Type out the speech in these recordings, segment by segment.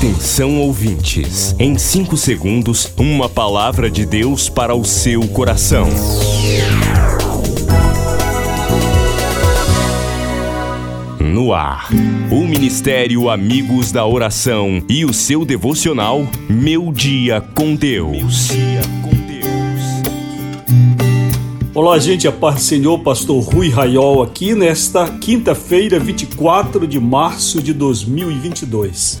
Atenção ouvintes, em 5 segundos, uma palavra de Deus para o seu coração. No ar, o Ministério Amigos da Oração e o seu devocional Meu Dia com Deus. Olá, gente, a paz do Senhor, pastor Rui Raiol aqui nesta quinta-feira, 24 de março de 2022.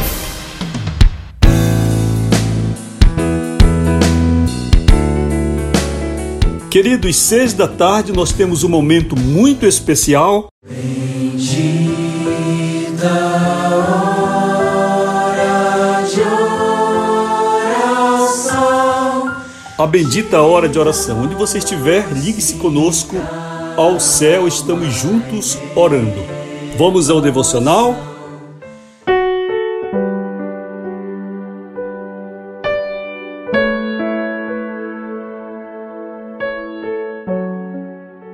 Queridos, seis da tarde nós temos um momento muito especial. Bendita hora de oração. A bendita hora de oração. Onde você estiver, ligue-se conosco ao céu, estamos juntos orando. Vamos ao devocional.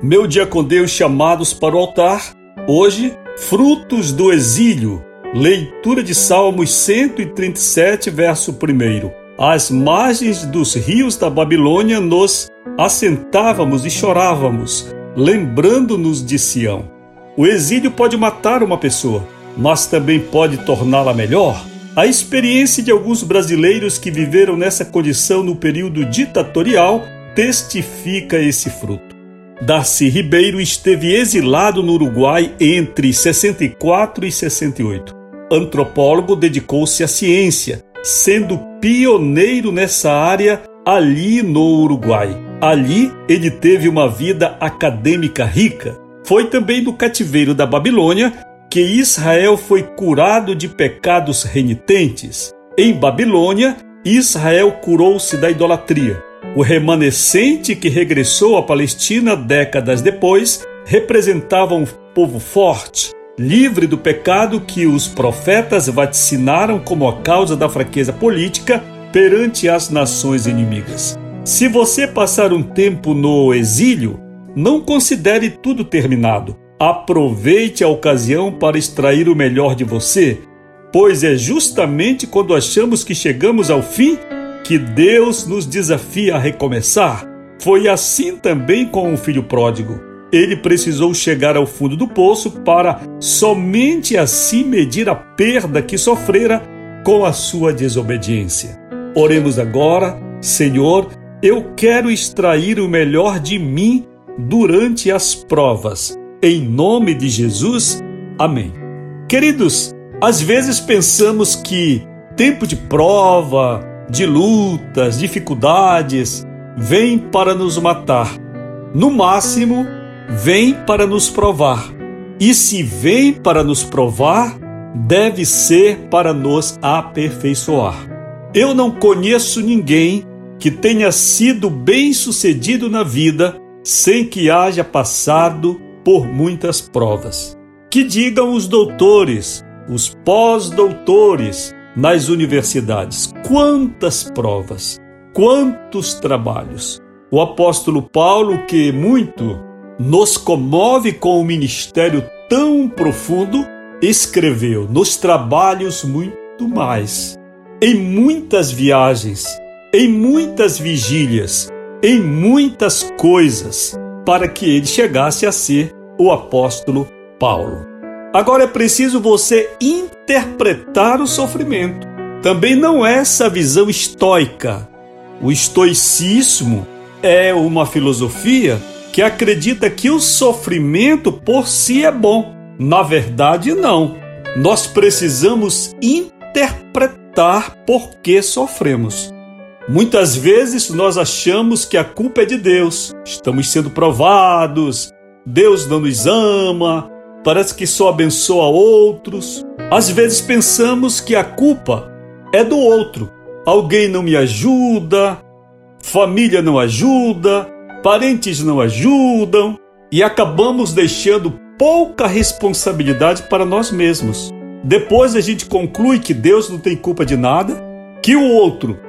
Meu dia com Deus chamados para o altar. Hoje, frutos do exílio. Leitura de Salmos 137, verso 1. Às margens dos rios da Babilônia nos assentávamos e chorávamos, lembrando-nos de Sião. O exílio pode matar uma pessoa, mas também pode torná-la melhor. A experiência de alguns brasileiros que viveram nessa condição no período ditatorial testifica esse fruto. Darcy Ribeiro esteve exilado no Uruguai entre 64 e 68. Antropólogo, dedicou-se à ciência, sendo pioneiro nessa área ali no Uruguai. Ali ele teve uma vida acadêmica rica. Foi também no cativeiro da Babilônia que Israel foi curado de pecados renitentes. Em Babilônia, Israel curou-se da idolatria. O remanescente que regressou à Palestina décadas depois representava um povo forte, livre do pecado que os profetas vaticinaram como a causa da fraqueza política perante as nações inimigas. Se você passar um tempo no exílio, não considere tudo terminado. Aproveite a ocasião para extrair o melhor de você, pois é justamente quando achamos que chegamos ao fim que Deus nos desafia a recomeçar. Foi assim também com o filho pródigo. Ele precisou chegar ao fundo do poço para somente assim medir a perda que sofrera com a sua desobediência. Oremos agora, Senhor, eu quero extrair o melhor de mim durante as provas. Em nome de Jesus, amém. Queridos, às vezes pensamos que tempo de prova, de lutas, dificuldades, vem para nos matar. No máximo, vem para nos provar. E se vem para nos provar, deve ser para nos aperfeiçoar. Eu não conheço ninguém que tenha sido bem-sucedido na vida sem que haja passado por muitas provas. Que digam os doutores, os pós-doutores, nas universidades. Quantas provas, quantos trabalhos. O apóstolo Paulo, que muito nos comove com o ministério tão profundo, escreveu nos trabalhos muito mais, em muitas viagens, em muitas vigílias, em muitas coisas, para que ele chegasse a ser o apóstolo Paulo. Agora é preciso você interpretar o sofrimento. Também não é essa visão estoica. O estoicismo é uma filosofia que acredita que o sofrimento por si é bom. Na verdade, não. Nós precisamos interpretar por que sofremos. Muitas vezes nós achamos que a culpa é de Deus. Estamos sendo provados, Deus não nos ama, parece que só abençoa outros. Às vezes pensamos que a culpa é do outro. Alguém não me ajuda, família não ajuda, parentes não ajudam e acabamos deixando pouca responsabilidade para nós mesmos. Depois a gente conclui que Deus não tem culpa de nada, que o outro,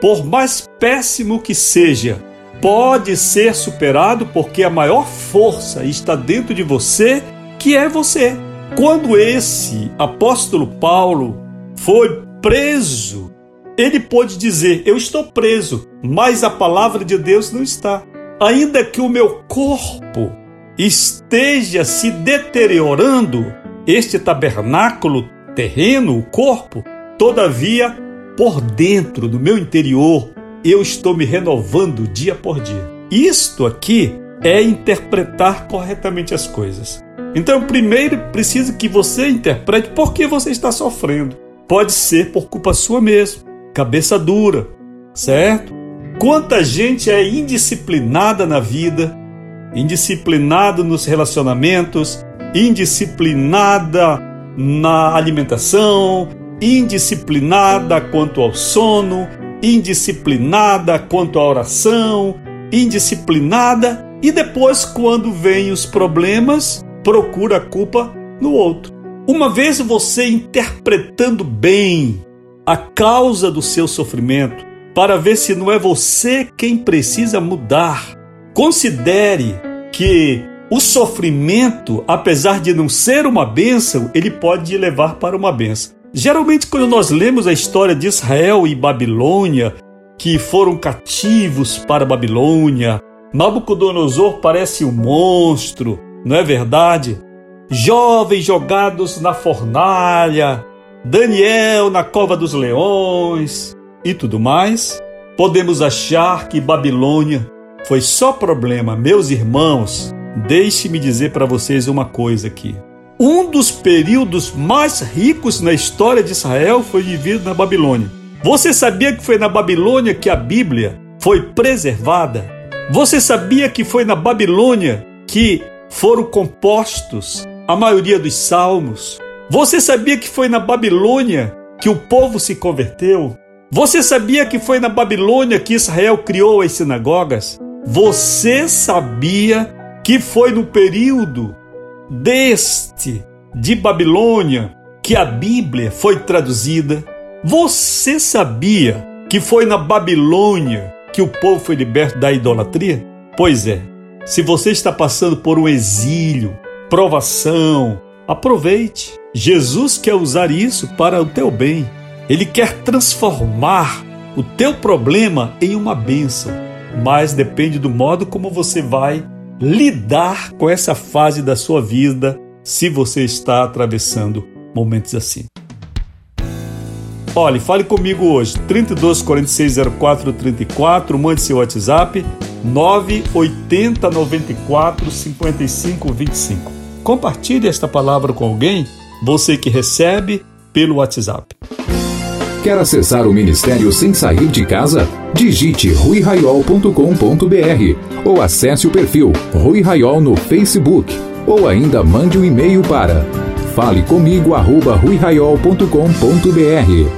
por mais péssimo que seja, pode ser superado porque a maior força está dentro de você, que é você. Quando esse apóstolo Paulo foi preso, ele pôde dizer: Eu estou preso, mas a palavra de Deus não está. Ainda que o meu corpo esteja se deteriorando, este tabernáculo terreno, o corpo, todavia, por dentro do meu interior, eu estou me renovando dia por dia. Isto aqui é interpretar corretamente as coisas. Então, primeiro preciso que você interprete por que você está sofrendo. Pode ser por culpa sua mesmo, cabeça dura, certo? Quanta gente é indisciplinada na vida, indisciplinado nos relacionamentos, indisciplinada na alimentação, indisciplinada quanto ao sono, indisciplinada quanto à oração, indisciplinada e depois, quando vêm os problemas, procura a culpa no outro. Uma vez você interpretando bem a causa do seu sofrimento, para ver se não é você quem precisa mudar, considere que o sofrimento, apesar de não ser uma bênção, ele pode levar para uma bênção. Geralmente, quando nós lemos a história de Israel e Babilônia, que foram cativos para Babilônia, Nabucodonosor parece um monstro, não é verdade? Jovens jogados na fornalha, Daniel na cova dos leões e tudo mais. Podemos achar que Babilônia foi só problema, meus irmãos. Deixe-me dizer para vocês uma coisa aqui. Um dos períodos mais ricos na história de Israel foi vivido na Babilônia. Você sabia que foi na Babilônia que a Bíblia foi preservada? Você sabia que foi na Babilônia que foram compostos a maioria dos salmos? Você sabia que foi na Babilônia que o povo se converteu? Você sabia que foi na Babilônia que Israel criou as sinagogas? Você sabia que foi no período deste de Babilônia que a Bíblia foi traduzida. Você sabia que foi na Babilônia que o povo foi liberto da idolatria? Pois é, se você está passando por um exílio, provação, aproveite. Jesus quer usar isso para o teu bem. Ele quer transformar o teu problema em uma bênção, mas depende do modo como você vai lidar com essa fase da sua vida se você está atravessando momentos assim. Olhe, fale comigo hoje, 32 46 04 34, mande seu WhatsApp 980 94 55 25. Compartilhe esta palavra com alguém, você que recebe pelo WhatsApp. Quer acessar o ministério sem sair de casa? Digite ruiraiol.com.br ou acesse o perfil Rui Raiol no Facebook ou ainda mande um e-mail para falecomigo@ruiraiol.com.br.